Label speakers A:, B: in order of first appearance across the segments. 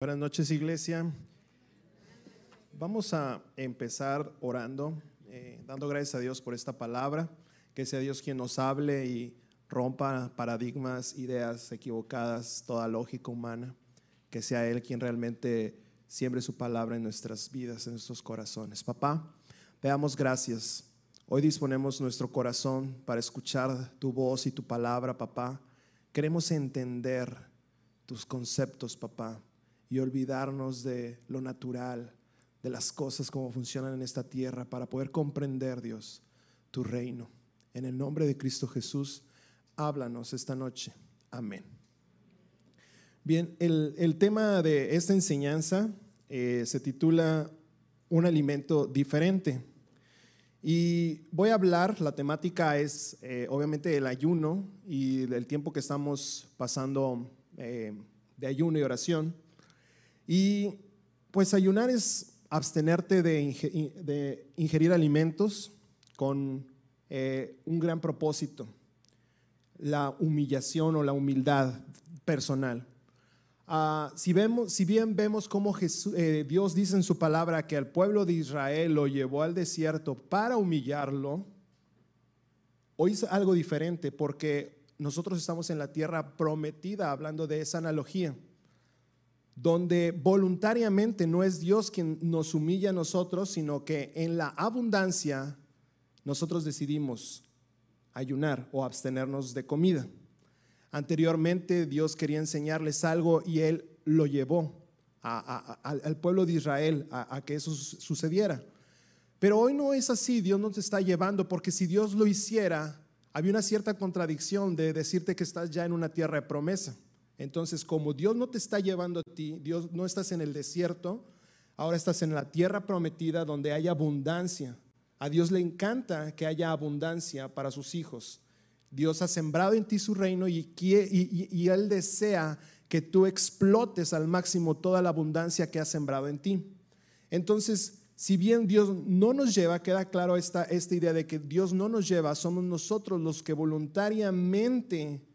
A: Buenas noches, iglesia. Vamos a empezar orando, eh, dando gracias a Dios por esta palabra, que sea Dios quien nos hable y rompa paradigmas, ideas equivocadas, toda lógica humana, que sea Él quien realmente siembre su palabra en nuestras vidas, en nuestros corazones. Papá, veamos gracias. Hoy disponemos nuestro corazón para escuchar tu voz y tu palabra, papá. Queremos entender tus conceptos, papá y olvidarnos de lo natural, de las cosas como funcionan en esta tierra, para poder comprender, Dios, tu reino. En el nombre de Cristo Jesús, háblanos esta noche. Amén. Bien, el, tema de esta enseñanza eh, se titula Un alimento diferente. Y voy a hablar, la temática es eh, obviamente el ayuno y del tiempo que estamos pasando eh, de ayuno y oración. Y pues ayunar es abstenerte de, ingerir alimentos con eh, un gran propósito, la humillación o la humildad personal. Ah, si, vemos, si bien vemos cómo eh, Dios dice en su palabra que al pueblo de Israel lo llevó al desierto para humillarlo, hoy es algo diferente porque nosotros estamos en la tierra prometida, hablando de esa analogía donde voluntariamente no es Dios quien nos humilla a nosotros, sino que en la abundancia nosotros decidimos ayunar o abstenernos de comida. Anteriormente Dios quería enseñarles algo y Él lo llevó al pueblo de Israel a, que eso sucediera. Pero hoy no es así, Dios nos está llevando, porque si Dios lo hiciera, había una cierta contradicción de decirte que estás ya en una tierra de promesa. Entonces, como Dios no te está llevando a ti, Dios no estás en el desierto, ahora estás en la tierra prometida donde hay abundancia. A Dios le encanta que haya abundancia para sus hijos. Dios ha sembrado en ti su reino y, Él desea que tú explotes al máximo toda la abundancia que ha sembrado en ti. Entonces, si bien Dios no nos lleva, queda claro esta idea de que Dios no nos lleva, somos nosotros los que voluntariamente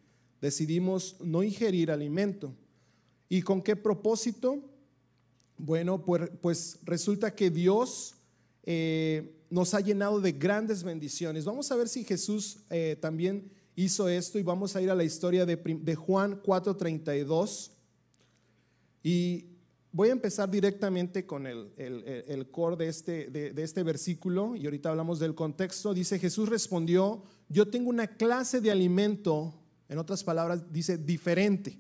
A: decidimos no ingerir alimento. ¿Y con qué propósito? Bueno, pues, pues resulta que Dios eh, nos ha llenado de grandes bendiciones. Vamos a ver si Jesús eh, también hizo esto y vamos a ir a la historia de, Juan 4:32. Y voy a empezar directamente con el, el, core de este, de este versículo y ahorita hablamos del contexto. Dice, Jesús respondió, yo tengo una clase de alimento en otras palabras, dice diferente,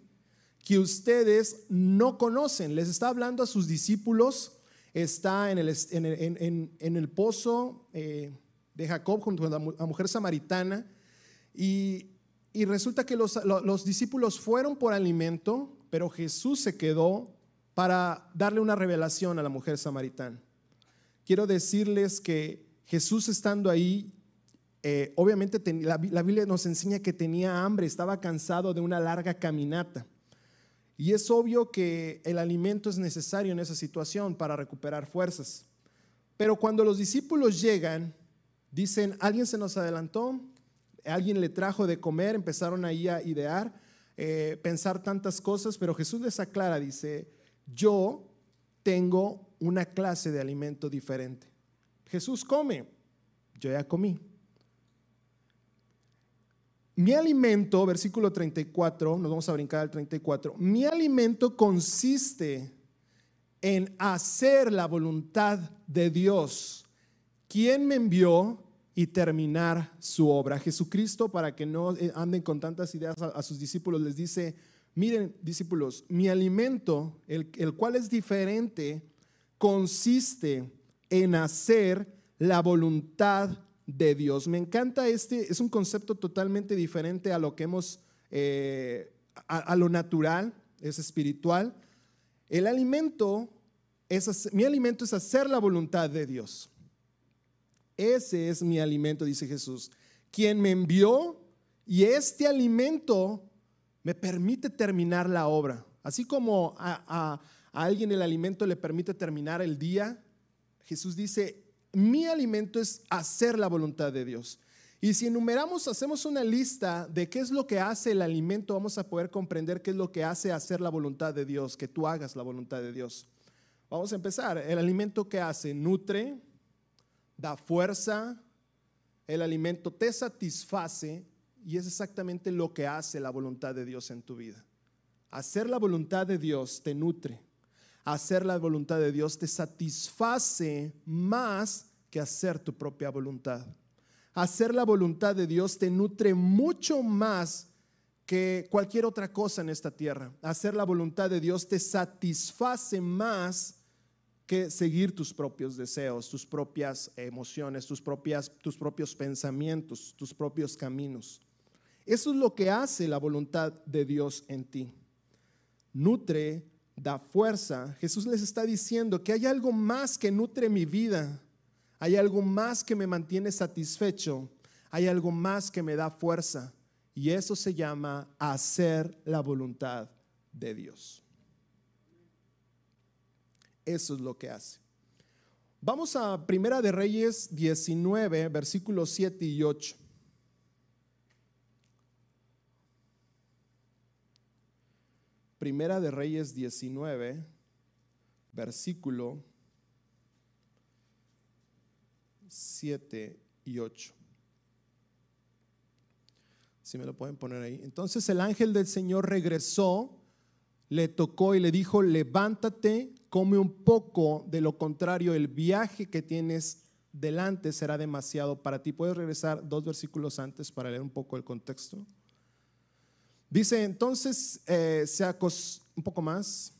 A: que ustedes no conocen. Les está hablando a sus discípulos, está en el, en el, pozo eh, de Jacob junto a la mujer samaritana y, resulta que los, los discípulos fueron por alimento, pero Jesús se quedó para darle una revelación a la mujer samaritana. Quiero decirles que Jesús estando ahí eh, obviamente la, Biblia nos enseña que tenía hambre, estaba cansado de una larga caminata. Y es obvio que el alimento es necesario en esa situación para recuperar fuerzas. Pero cuando los discípulos llegan, dicen, alguien se nos adelantó, alguien le trajo de comer, empezaron ahí a idear, eh, pensar tantas cosas, pero Jesús les aclara, dice, yo tengo una clase de alimento diferente. Jesús come, yo ya comí. Mi alimento, versículo 34, nos vamos a brincar al 34, mi alimento consiste en hacer la voluntad de Dios, quien me envió y terminar su obra. Jesucristo, para que no eh, anden con tantas ideas a, sus discípulos, les dice, miren discípulos, mi alimento, el, el cual es diferente, consiste en hacer la voluntad de Dios. Me encanta este, es un concepto totalmente diferente a lo que hemos, eh, a, lo natural, es espiritual. El alimento, es, mi alimento es hacer la voluntad de Dios. Ese es mi alimento, dice Jesús. Quien me envió y este alimento me permite terminar la obra. Así como a, a alguien el alimento le permite terminar el día, Jesús dice, mi alimento es hacer la voluntad de Dios. Y si enumeramos, hacemos una lista de qué es lo que hace el alimento, vamos a poder comprender qué es lo que hace hacer la voluntad de Dios, que tú hagas la voluntad de Dios. Vamos a empezar. El alimento que hace nutre, da fuerza, el alimento te satisface y es exactamente lo que hace la voluntad de Dios en tu vida. Hacer la voluntad de Dios te nutre. Hacer la voluntad de Dios te satisface más que hacer tu propia voluntad. Hacer la voluntad de Dios te nutre mucho más que cualquier otra cosa en esta tierra. Hacer la voluntad de Dios te satisface más que seguir tus propios deseos, tus propias emociones, tus, propias, tus propios pensamientos, tus propios caminos. Eso es lo que hace la voluntad de Dios en ti. Nutre, da fuerza. Jesús les está diciendo que hay algo más que nutre mi vida. Hay algo más que me mantiene satisfecho. Hay algo más que me da fuerza. Y eso se llama hacer la voluntad de Dios. Eso es lo que hace. Vamos a Primera de Reyes 19, versículos 7 y 8. Primera de Reyes 19, versículo 7 y 8. Si me lo pueden poner ahí. Entonces el ángel del Señor regresó, le tocó y le dijo, levántate, come un poco, de lo contrario el viaje que tienes delante será demasiado para ti. ¿Puedes regresar dos versículos antes para leer un poco el contexto? Dice, entonces eh, se acostó un poco más.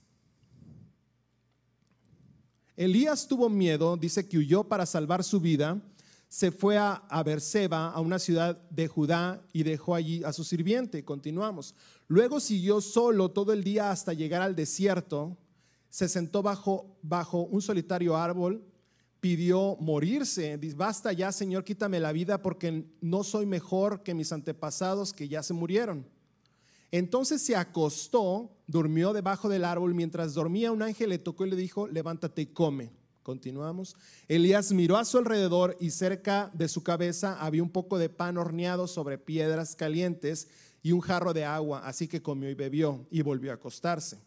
A: Elías tuvo miedo, dice que huyó para salvar su vida, se fue a, a a una ciudad de Judá, y dejó allí a su sirviente. Continuamos. Luego siguió solo todo el día hasta llegar al desierto, se sentó bajo, bajo un solitario árbol, pidió morirse. Dice, basta ya, Señor, quítame la vida porque no soy mejor que mis antepasados que ya se murieron. Entonces se acostó, durmió debajo del árbol. Mientras dormía, un ángel le tocó y le dijo, levántate y come. Continuamos. Elías miró a su alrededor y cerca de su cabeza había un poco de pan horneado sobre piedras calientes y un jarro de agua. Así que comió y bebió y volvió a acostarse.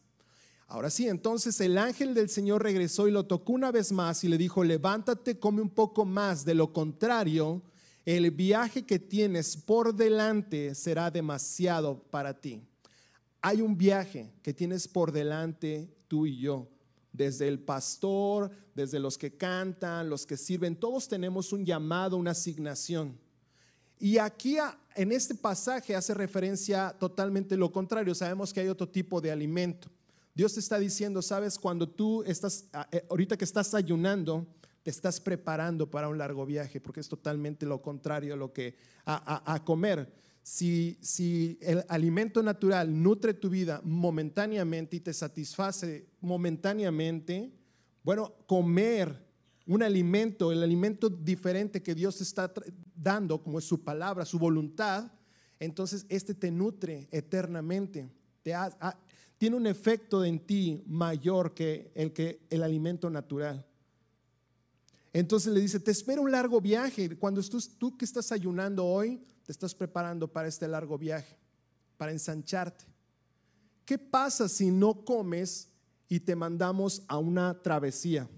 A: Ahora sí, entonces el ángel del Señor regresó y lo tocó una vez más y le dijo, levántate, come un poco más. De lo contrario, el viaje que tienes por delante será demasiado para ti. Hay un viaje que tienes por delante tú y yo. Desde el pastor, desde los que cantan, los que sirven, todos tenemos un llamado, una asignación. Y aquí en este pasaje hace referencia totalmente lo contrario. Sabemos que hay otro tipo de alimento. Dios te está diciendo, sabes, cuando tú estás, eh, ahorita que estás ayunando, te estás preparando para un largo viaje, porque es totalmente lo contrario a lo que a, comer. Si, si el alimento natural nutre tu vida momentáneamente y te satisface momentáneamente, bueno, comer un alimento, el alimento diferente que Dios está dando, como es su palabra, su voluntad, entonces este te nutre eternamente. Te tiene un efecto en ti mayor que el, que el alimento natural. Entonces le dice, te espera un largo viaje. Cuando tú, tú que estás ayunando hoy, te estás preparando para este largo viaje, para ensancharte. ¿Qué pasa si no comes y te mandamos a una travesía?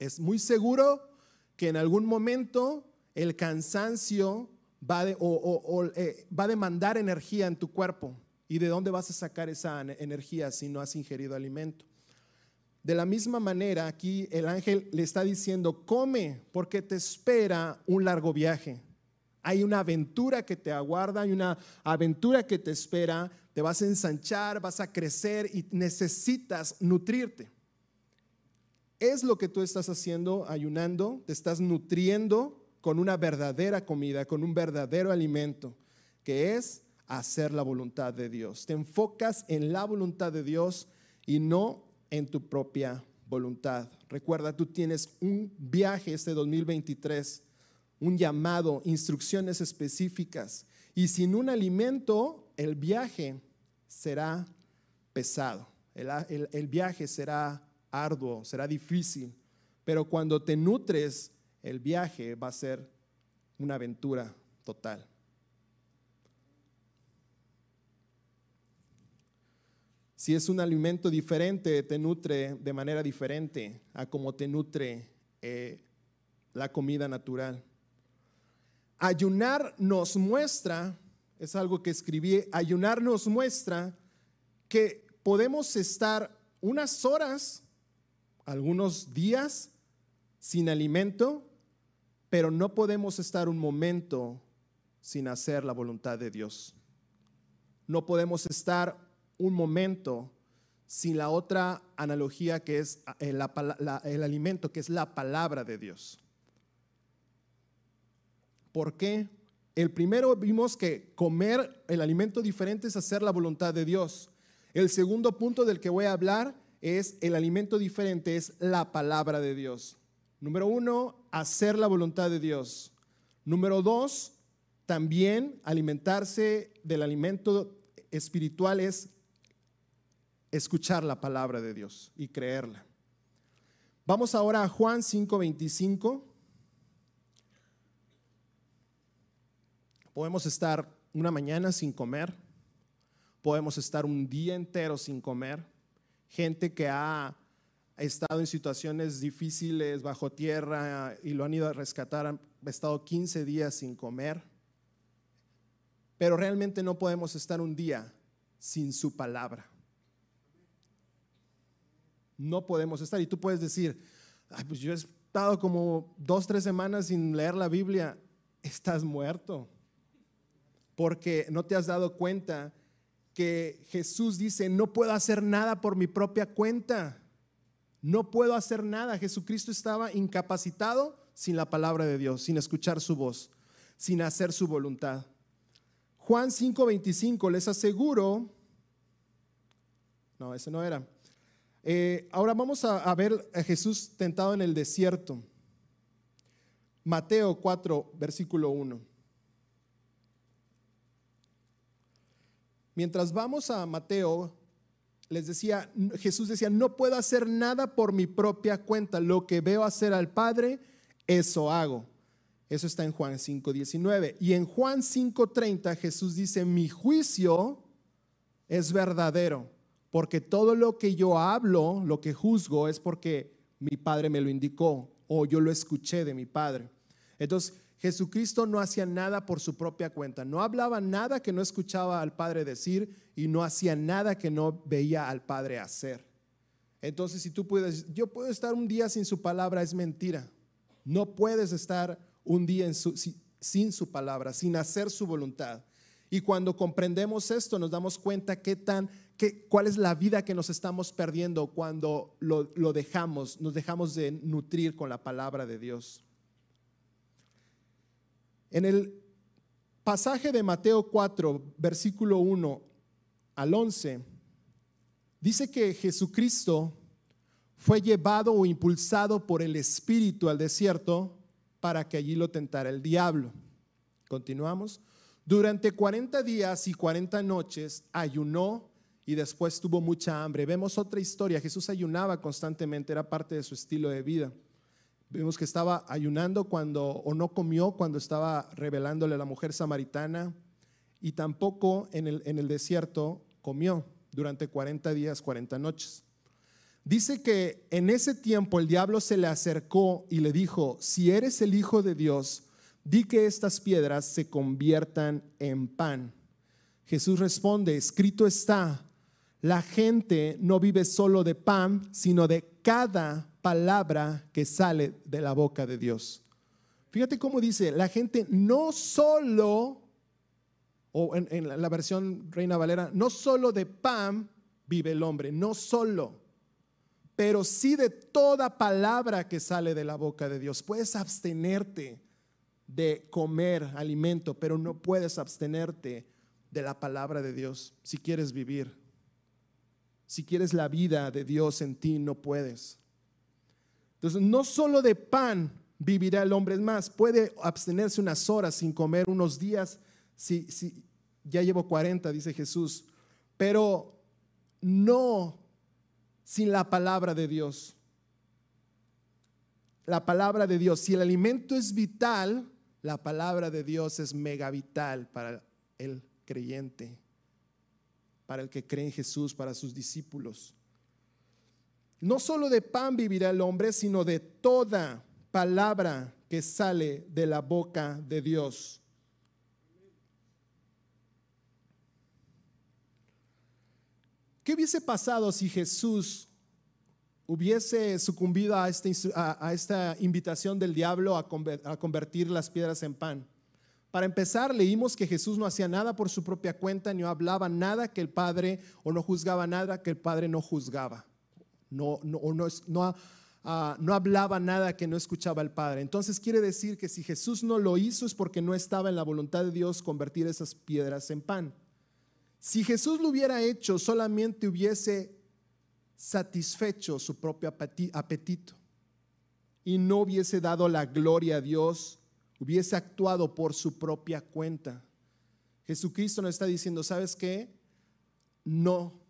A: Es muy seguro que en algún momento el cansancio va, eh, va a demandar energía en tu cuerpo. ¿Y de dónde vas a sacar esa energía si no has ingerido alimento? De la misma manera, aquí el ángel le está diciendo, come porque te espera un largo viaje. Hay una aventura que te aguarda, hay una aventura que te espera, te vas a ensanchar, vas a crecer y necesitas nutrirte. Es lo que tú estás haciendo ayunando, te estás nutriendo con una verdadera comida, con un verdadero alimento, que es hacer la voluntad de Dios. Te enfocas en la voluntad de Dios y no en tu propia voluntad. Recuerda, tú tienes un viaje este 2023, un llamado, instrucciones específicas. Y sin un alimento, el viaje será pesado. El, viaje será arduo, será difícil. Pero cuando te nutres, el viaje va a ser una aventura total. Si es un alimento diferente, te nutre de manera diferente a como te nutre eh, la comida natural. Ayunar nos muestra, es algo que escribí, ayunar nos muestra que podemos estar unas horas, algunos días sin alimento, pero no podemos estar un momento sin hacer la voluntad de Dios. No podemos estar un momento sin la otra analogía que es eh, el, alimento, que es la palabra de Dios. ¿Por qué? El primero vimos que comer el alimento diferente es hacer la voluntad de Dios. El segundo punto del que voy a hablar es el alimento diferente, es la palabra de Dios. Número uno, hacer la voluntad de Dios. Número dos, también alimentarse del alimento espiritual es escuchar la palabra de Dios y creerla. Vamos ahora a Juan 5:25. Podemos estar una mañana sin comer, podemos estar un día entero sin comer. Gente que ha estado en situaciones difíciles bajo tierra y lo han ido a rescatar, han estado 15 días sin comer. Pero realmente no podemos estar un día sin su palabra. No podemos estar. Y tú puedes decir, pues yo he estado como dos, tres semanas sin leer la Biblia. Estás muerto. Porque no te has dado cuenta que Jesús dice, no puedo hacer nada por mi propia cuenta. No puedo hacer nada. Jesucristo estaba incapacitado sin la palabra de Dios, sin escuchar su voz, sin hacer su voluntad. Juan 5:25, les aseguro, no, ese no era. Eh, ahora vamos a, ver a Jesús tentado en el desierto. Mateo 4, versículo 1. Mientras vamos a Mateo, les decía, Jesús decía, no puedo hacer nada por mi propia cuenta, lo que veo hacer al Padre, eso hago. Eso está en Juan 5:19. Y en Juan 5:30 Jesús dice, mi juicio es verdadero porque todo lo que yo hablo, lo que juzgo, es porque mi Padre me lo indicó o yo lo escuché de mi Padre. Entonces, Jesucristo no hacía nada por su propia cuenta, no hablaba nada que no escuchaba al Padre decir y no hacía nada que no veía al Padre hacer. Entonces, si tú puedes, yo puedo estar un día sin su palabra, es mentira. No puedes estar un día sin su palabra, sin hacer su voluntad. Y cuando comprendemos esto, nos damos cuenta qué tan, cuál es la vida que nos estamos perdiendo cuando lo, lo dejamos, nos dejamos de nutrir con la palabra de Dios. En el pasaje de Mateo 4, versículo 1 al 11, dice que Jesucristo fue llevado o impulsado por el Espíritu al desierto para que allí lo tentara el diablo. Continuamos. Durante 40 días y 40 noches ayunó y después tuvo mucha hambre. Vemos otra historia. Jesús ayunaba constantemente, era parte de su estilo de vida. Vemos que estaba ayunando cuando, o no comió cuando estaba revelándole a la mujer samaritana, y tampoco en el, en el desierto comió durante 40 días, 40 noches. Dice que en ese tiempo el diablo se le acercó y le dijo, si eres el Hijo de Dios, di que estas piedras se conviertan en pan. Jesús responde, escrito está, la gente no vive solo de pan, sino de cada palabra que sale de la boca de Dios. Fíjate cómo dice, la gente no solo, o en, la versión Reina Valera, no solo de pan vive el hombre, no solo, pero sí de toda palabra que sale de la boca de Dios. Puedes abstenerte de comer alimento, pero no puedes abstenerte de la palabra de Dios si quieres vivir. Si quieres la vida de Dios en ti, no puedes. Entonces, no solo de pan vivirá el hombre, es más, puede abstenerse unas horas sin comer, unos días, si, si ya llevo 40, dice Jesús, pero no sin la palabra de Dios. La palabra de Dios, si el alimento es vital, La palabra de Dios es mega vital para el creyente, para el que cree en Jesús, para sus discípulos. No solo de pan vivirá el hombre, sino de toda palabra que sale de la boca de Dios. ¿Qué hubiese pasado si Jesús hubiese sucumbido a esta, a, esta invitación del diablo a, convertir las piedras en pan? Para empezar, leímos que Jesús no hacía nada por su propia cuenta, ni hablaba nada que el Padre, o no juzgaba nada que el Padre no juzgaba. No, no, no, no, ah, no hablaba nada que no escuchaba el Padre. Entonces quiere decir que si Jesús no lo hizo es porque no estaba en la voluntad de Dios convertir esas piedras en pan. Si Jesús lo hubiera hecho, solamente hubiese satisfecho su propio apetito y no hubiese dado la gloria a Dios, hubiese actuado por su propia cuenta. Jesucristo nos está diciendo, ¿sabes qué? No,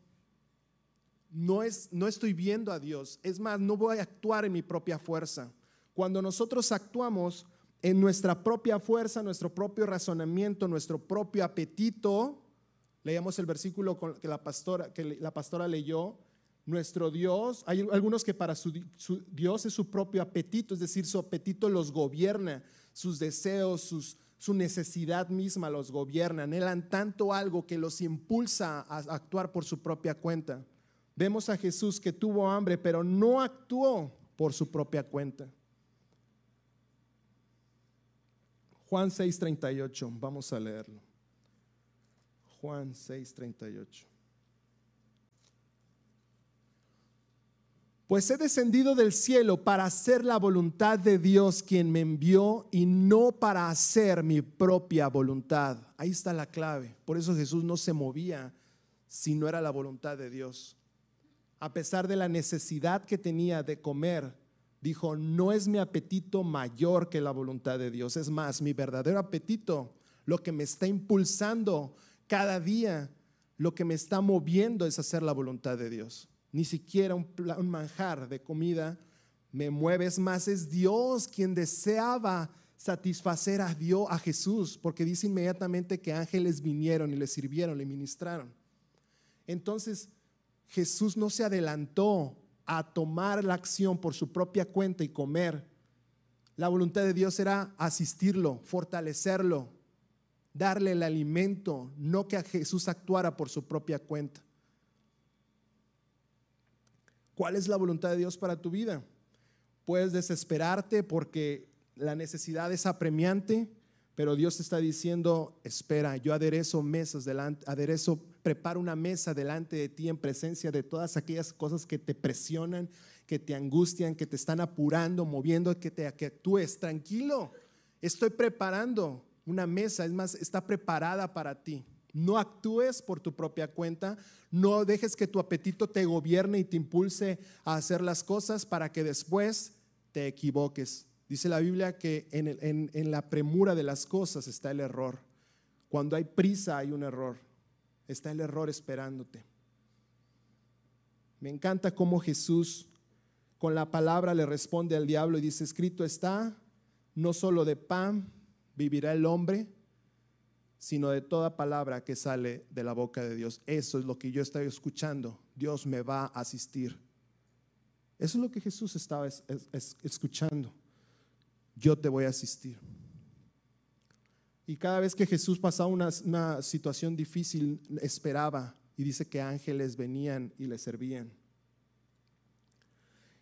A: no, es, no estoy viendo a Dios. Es más, no voy a actuar en mi propia fuerza. Cuando nosotros actuamos en nuestra propia fuerza, nuestro propio razonamiento, nuestro propio apetito, Leíamos el versículo que la pastora, que la pastora leyó. Nuestro Dios, hay algunos que para su, Dios es su propio apetito, es decir, su apetito los gobierna, sus deseos, su necesidad misma los gobierna, anhelan tanto algo que los impulsa a actuar por su propia cuenta. Vemos a Jesús que tuvo hambre, pero no actuó por su propia cuenta. Juan 6:38, vamos a leerlo. Juan 6:38. Pues he descendido del cielo para hacer la voluntad de Dios quien me envió y no para hacer mi propia voluntad. Ahí está la clave. Por eso Jesús no se movía si no era la voluntad de Dios. A pesar de la necesidad que tenía de comer, dijo, no es mi apetito mayor que la voluntad de Dios. Es más, mi verdadero apetito, lo que me está impulsando cada día lo que me está moviendo es hacer la voluntad de Dios. Ni siquiera un, manjar de comida me mueve. Es más, es Dios quien deseaba satisfacer a Dios, a Jesús, porque dice inmediatamente que ángeles vinieron y le sirvieron, le ministraron. Entonces, Jesús no se adelantó a tomar la acción por su propia cuenta y comer. La voluntad de Dios era asistirlo, fortalecerlo, darle el alimento, no que a Jesús actuara por su propia cuenta. ¿Cuál es la voluntad de Dios para tu vida? Puedes desesperarte porque la necesidad es apremiante, pero Dios está diciendo, espera, yo aderezo mesas delante, aderezo, preparo una mesa delante de ti en presencia de todas aquellas cosas que te presionan, que te angustian, que te están apurando, moviendo, que, te, que actúes tranquilo. Estoy preparando una mesa, es más, está preparada para ti. No actúes por tu propia cuenta, no dejes que tu apetito te gobierne y te impulse a hacer las cosas para que después te equivoques. Dice la Biblia que en, la premura de las cosas está el error. Cuando hay prisa hay un error. Está el error esperándote. Me encanta cómo Jesús con la palabra le responde al diablo y dice, escrito está, no solo de pan vivirá el hombre, sino de toda palabra que sale de la boca de Dios. Eso es lo que yo estoy escuchando. Dios me va a asistir. Eso es lo que Jesús estaba escuchando. Yo te voy a asistir. Y cada vez que Jesús pasaba una, una situación difícil, esperaba y dice que ángeles venían y le servían.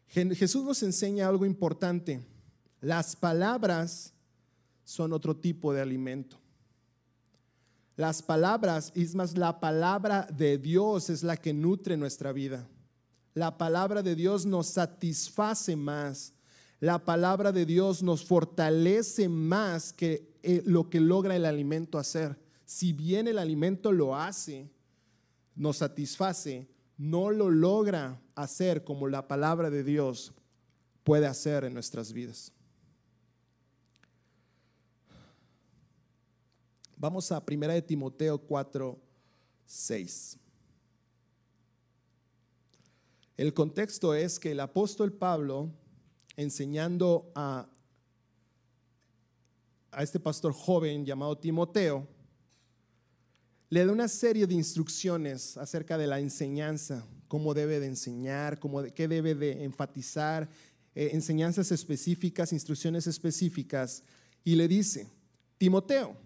A: Jesús nos enseña algo importante. Las palabras son otro tipo de alimento. Las palabras, es más, la palabra de Dios es la que nutre nuestra vida. La palabra de Dios nos satisface más. La palabra de Dios nos fortalece más que eh, lo que logra el alimento hacer. Si bien el alimento lo hace, nos satisface, no lo logra hacer como la palabra de Dios puede hacer en nuestras vidas. Vamos a 1 de Timoteo 4, 6. El contexto es que el apóstol Pablo, enseñando a, a este pastor joven llamado Timoteo, le da una serie de instrucciones acerca de la enseñanza, cómo debe de enseñar, cómo qué debe de enfatizar, eh, enseñanzas específicas, instrucciones específicas, y le dice, Timoteo,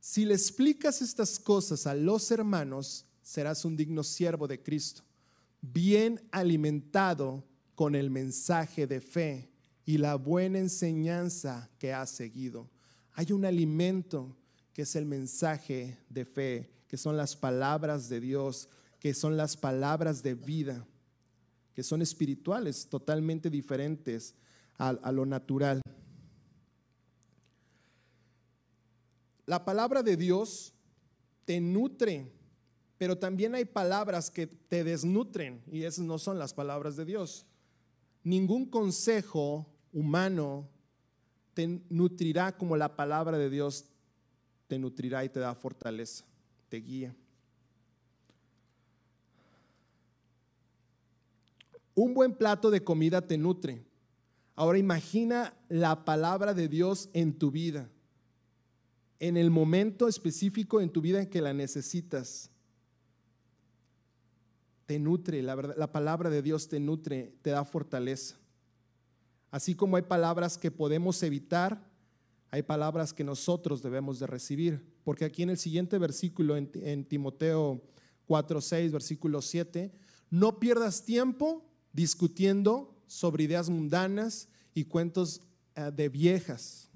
A: si le explicas estas cosas a los hermanos, serás un digno siervo de Cristo, bien alimentado con el mensaje de fe y la buena enseñanza que has seguido. Hay un alimento que es el mensaje de fe, que son las palabras de Dios, que son las palabras de vida, que son espirituales, totalmente diferentes a, lo natural. La palabra de Dios te nutre, pero también hay palabras que te desnutren y esas no son las palabras de Dios. Ningún consejo humano te nutrirá como la palabra de Dios te nutrirá y te da fortaleza, te guía. Un buen plato de comida te nutre. Ahora imagina la palabra de Dios en tu vida, en el momento específico en tu vida en que la necesitas. Te nutre, la, la palabra de Dios te nutre, te da fortaleza. Así como hay palabras que podemos evitar, hay palabras que nosotros debemos de recibir. Porque aquí en el siguiente versículo, en, en Timoteo 4.6, versículo 7, no pierdas tiempo discutiendo sobre ideas mundanas y cuentos eh, de viejas.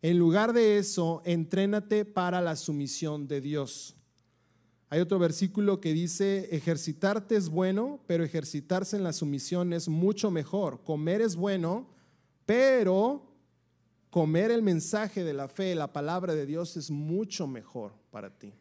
A: En lugar de eso, entrénate para la sumisión de Dios. Hay otro versículo que dice, ejercitarte es bueno, pero ejercitarse en la sumisión es mucho mejor. Comer es bueno, pero comer el mensaje de la fe, la palabra de Dios es mucho mejor para ti.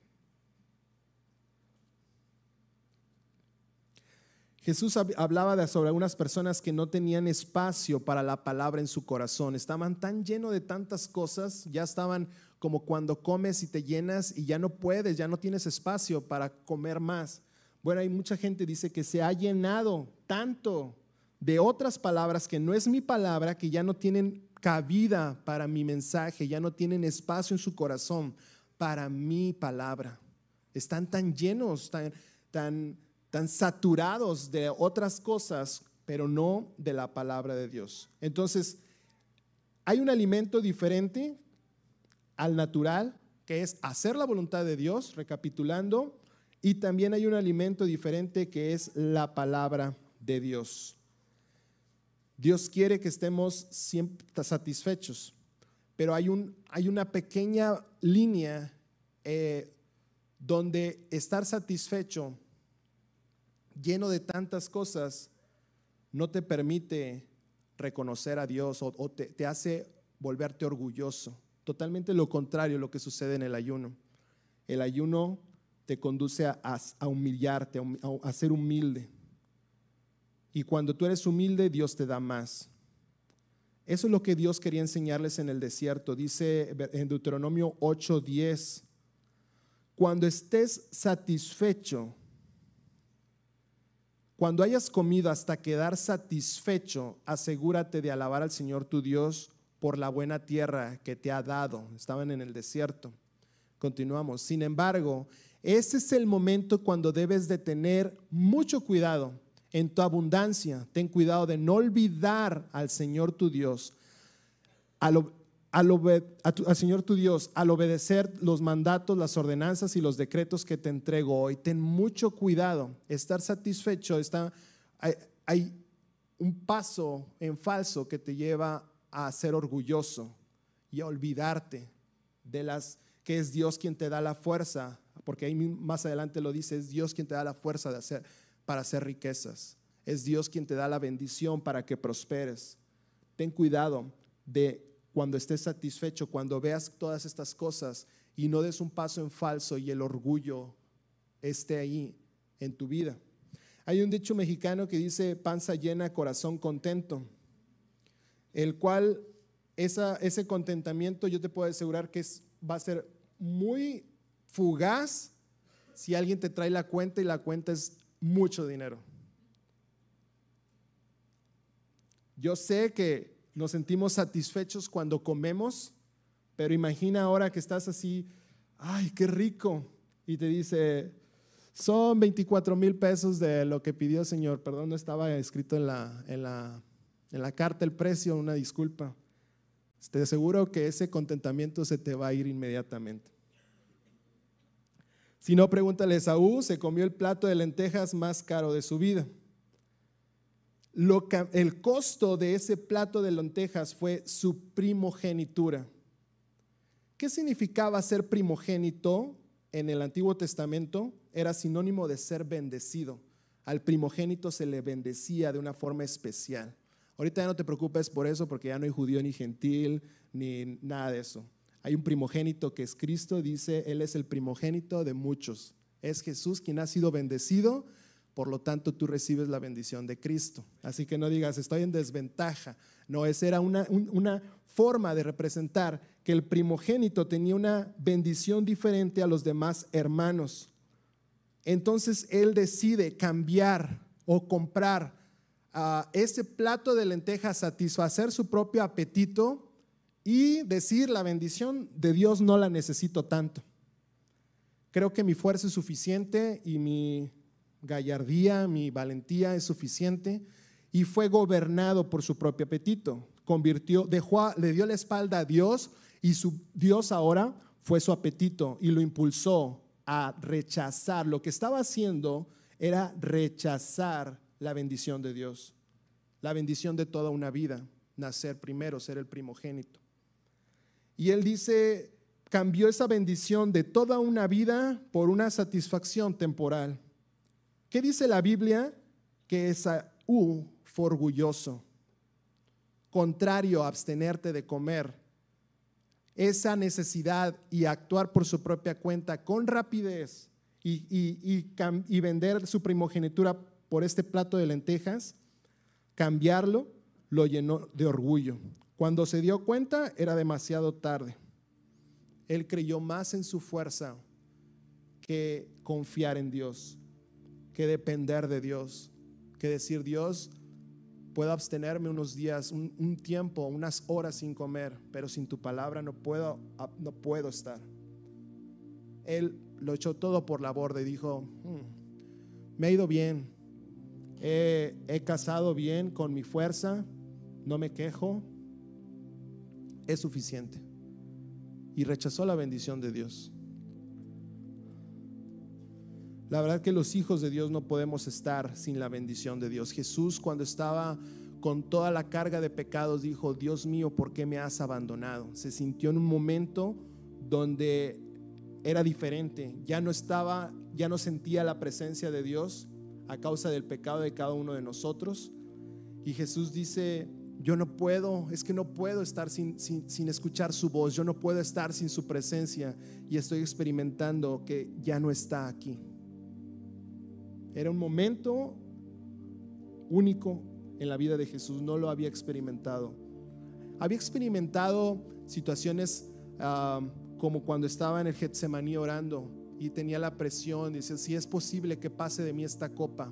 A: Jesús hablaba sobre algunas personas que no tenían espacio para la palabra en su corazón. Estaban tan llenos de tantas cosas, ya estaban como cuando comes y te llenas y ya no puedes, ya no tienes espacio para comer más. Bueno, hay mucha gente dice que se ha llenado tanto de otras palabras que no es mi palabra, que ya no tienen cabida para mi mensaje, ya no tienen espacio en su corazón para mi palabra. Están tan llenos, tan, tan tan saturados de otras cosas, pero no de la palabra de Dios. Entonces, hay un alimento diferente al natural, que es hacer la voluntad de Dios, recapitulando, y también hay un alimento diferente que es la palabra de Dios. Dios quiere que estemos siempre satisfechos, pero hay una pequeña línea eh, donde estar satisfecho lleno de tantas cosas, no te permite reconocer a Dios o, te, hace volverte orgulloso. Totalmente lo contrario lo que sucede en el ayuno. El ayuno te conduce a, humillarte, a, a, ser humilde. Y cuando tú eres humilde, Dios te da más. Eso es lo que Dios quería enseñarles en el desierto. Dice en Deuteronomio 8:10, cuando estés satisfecho, cuando hayas comido hasta quedar satisfecho, asegúrate de alabar al Señor tu Dios por la buena tierra que te ha dado. Estaban en el desierto. Continuamos. Sin embargo, ese es el momento cuando debes de tener mucho cuidado en tu abundancia. Ten cuidado de no olvidar al Señor tu Dios. Al, al, Señor tu Dios, al obedecer los mandatos, las ordenanzas y los decretos que te entrego hoy, ten mucho cuidado. Estar satisfecho, está, hay, hay un paso en falso que te lleva a ser orgulloso y a olvidarte de las que es Dios quien te da la fuerza, porque ahí más adelante lo dice, es Dios quien te da la fuerza para hacer riquezas. Es Dios quien te da la bendición para que prosperes. Ten cuidado de cuando estés satisfecho, cuando veas todas estas cosas y no des un paso en falso y el orgullo esté ahí en tu vida. Hay un dicho mexicano que dice panza llena, corazón contento, el cual ese contentamiento yo te puedo asegurar que va a ser muy fugaz si alguien te trae la cuenta y la cuenta es mucho dinero. Yo sé que nos sentimos satisfechos cuando comemos, Pero imagina ahora que estás así, ay, qué rico. Y te dice, son 24 mil pesos de lo que pidió el Señor. Perdón, no estaba escrito en la, en la, en la carta el precio, una disculpa. Te aseguro que ese contentamiento se te va a ir inmediatamente. Si no, pregúntale, Saúl se comió el plato de lentejas más caro de su vida. Lo el costo de ese plato de lentejas fue su primogenitura. ¿Qué significaba ser primogénito en el Antiguo Testamento? Era sinónimo de ser bendecido. Al primogénito se le bendecía de una forma especial. Ahorita ya no te preocupes por eso porque ya no hay judío ni gentil ni nada de eso. Hay un primogénito que es Cristo, dice, Él es el primogénito de muchos. Es Jesús quien ha sido bendecido, por lo tanto tú recibes la bendición de Cristo. Así que no digas, estoy en desventaja. No, esa era una, una forma de representar que el primogénito tenía una bendición diferente a los demás hermanos. Entonces Él decide cambiar o comprar ese plato de lentejas, satisfacer su propio apetito y decir la bendición de Dios no la necesito tanto. Creo que mi fuerza es suficiente y mi gallardía, mi valentía es suficiente y fue gobernado por su propio apetito. Convirtió, dejó, le dio la espalda a Dios y su Dios ahora fue su apetito y lo impulsó a rechazar. Lo que estaba haciendo era rechazar la bendición de Dios, la bendición de toda una vida, nacer primero, ser el primogénito. Y él dice, cambió esa bendición de toda una vida por una satisfacción temporal. ¿Qué dice la Biblia? Que Esaú fue orgulloso, contrario a abstenerte de comer. Esa necesidad y actuar por su propia cuenta con rapidez y, y vender su primogenitura por este plato de lentejas, cambiarlo, lo llenó de orgullo. Cuando se dio cuenta era demasiado tarde. Él creyó más en su fuerza que confiar en Dios, que depender de Dios, que decir Dios, puedo abstenerme unos días, un, tiempo, unas horas sin comer, pero sin tu palabra no puedo, no puedo estar. Él lo echó todo por la borda y dijo, hmm, me ha ido bien, he, he casado bien con mi fuerza, no me quejo, es suficiente. Y rechazó la bendición de Dios. La verdad que los hijos de Dios no podemos estar sin la bendición de Dios. Jesús cuando estaba con toda la carga de pecados dijo, Dios mío, ¿por qué me has abandonado? Se sintió en un momento donde era diferente, ya no estaba, ya no sentía la presencia de Dios a causa del pecado de cada uno de nosotros. Y Jesús dice, yo no puedo, es que no puedo estar sin, sin, escuchar su voz, yo no puedo estar sin su presencia y estoy experimentando que ya no está aquí. Era un momento único en la vida de Jesús, no lo había experimentado. Había experimentado situaciones ah, como cuando estaba en el Getsemaní orando y tenía la presión, dice, si es posible que pase de mí esta copa,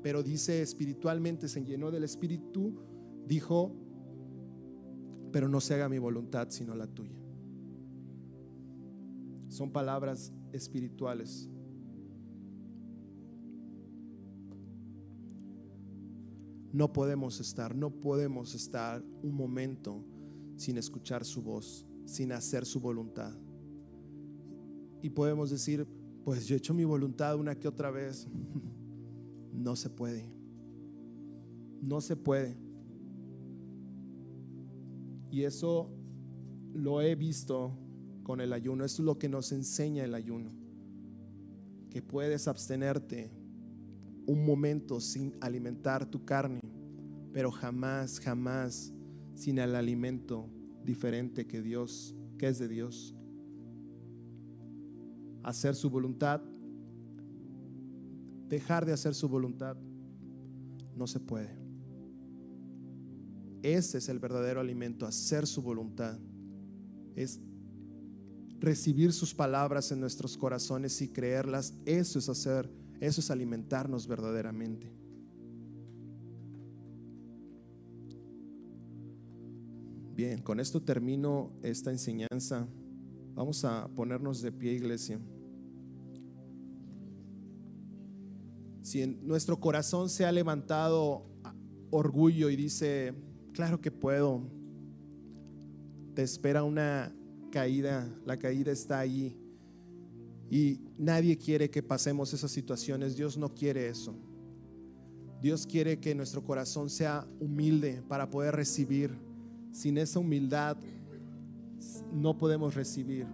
A: pero dice espiritualmente, se llenó del Espíritu dijo, pero no se haga mi voluntad sino la tuya. Son palabras espirituales. No podemos estar, no podemos estar un momento sin escuchar su voz, sin hacer su voluntad. Y podemos decir, pues yo he hecho mi voluntad una que otra vez. No se puede. No se puede. Y eso lo he visto con el ayuno. Eso es lo que nos enseña el ayuno. Que puedes abstenerte un momento sin alimentar tu carne, pero jamás, jamás sin el alimento diferente que Dios, que es de Dios. Hacer su voluntad, dejar de hacer su voluntad, no se puede. Ese es el verdadero alimento, hacer su voluntad. Es recibir sus palabras en nuestros corazones y creerlas. Eso es hacer, eso es alimentarnos verdaderamente. Con esto termino esta enseñanza. Vamos a ponernos de pie, iglesia. Si en nuestro corazón se ha levantado orgullo y dice, claro que puedo, te espera una caída, la caída está allí. Y nadie quiere que pasemos esas situaciones, Dios no quiere eso. Dios quiere que nuestro corazón sea humilde para poder recibir. Sin esa humildad no podemos recibir.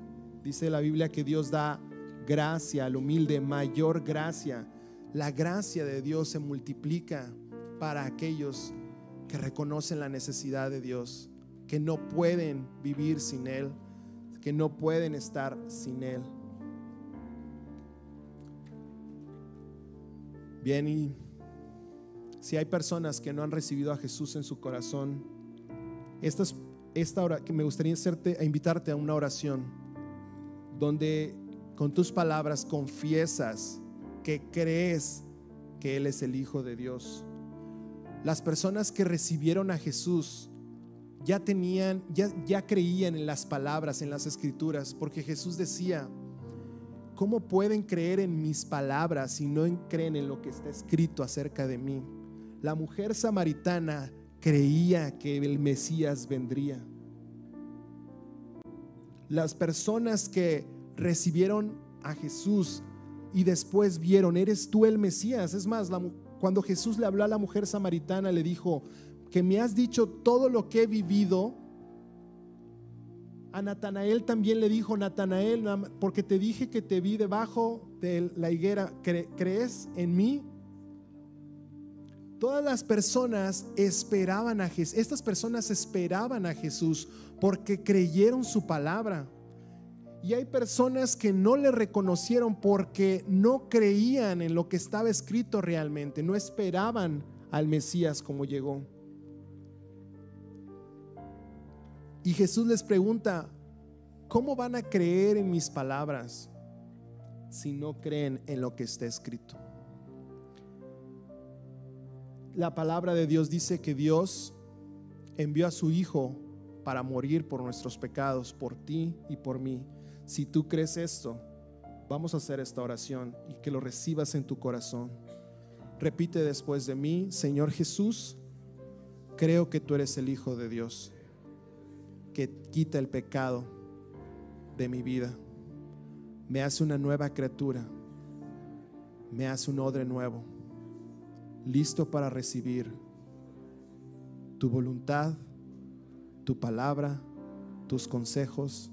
A: Dice la Biblia que Dios da gracia al humilde, mayor gracia. La gracia de Dios se multiplica para aquellos que reconocen la necesidad de Dios, que no pueden vivir sin Él, que no pueden estar sin Él. Bien, y si hay personas que no han recibido a Jesús en su corazón, esta, esta hora que me gustaría hacerte, invitarte a una oración donde con tus palabras confiesas que crees que Él es el Hijo de Dios. Las personas que recibieron a Jesús ya tenían, ya creían en las palabras, en las escrituras, porque Jesús decía, ¿cómo pueden creer en mis palabras si no creen en lo que está escrito acerca de mí? La mujer samaritana creía que el Mesías vendría. Las personas que recibieron a Jesús y después vieron, eres tú el Mesías. Es más, cuando Jesús le habló a la mujer samaritana, le dijo, que me has dicho todo lo que he vivido. A Natanael también le dijo, Natanael, porque te dije que te vi debajo de la higuera, ¿crees en mí? Todas las personas esperaban a Jesús. Estas personas esperaban a Jesús porque creyeron su palabra. Y hay personas que no le reconocieron porque no creían en lo que estaba escrito realmente, no esperaban al Mesías como llegó. Y Jesús les pregunta, ¿cómo van a creer en mis palabras si no creen en lo que está escrito? La palabra de Dios dice que Dios envió a su Hijo para morir por nuestros pecados, por ti y por mí. Si tú crees esto, vamos a hacer esta oración y que lo recibas en tu corazón. Repite después de mí, Señor Jesús, creo que tú eres el Hijo de Dios, que quita el pecado de mi vida. Me hace una nueva criatura, me hace un odre nuevo listo para recibir tu voluntad, tu palabra, tus consejos,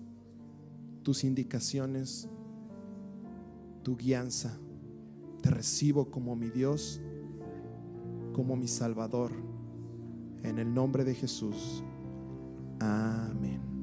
A: tus indicaciones, tu guianza. Te recibo como mi Dios, como mi Salvador. En el nombre de Jesús. Amén.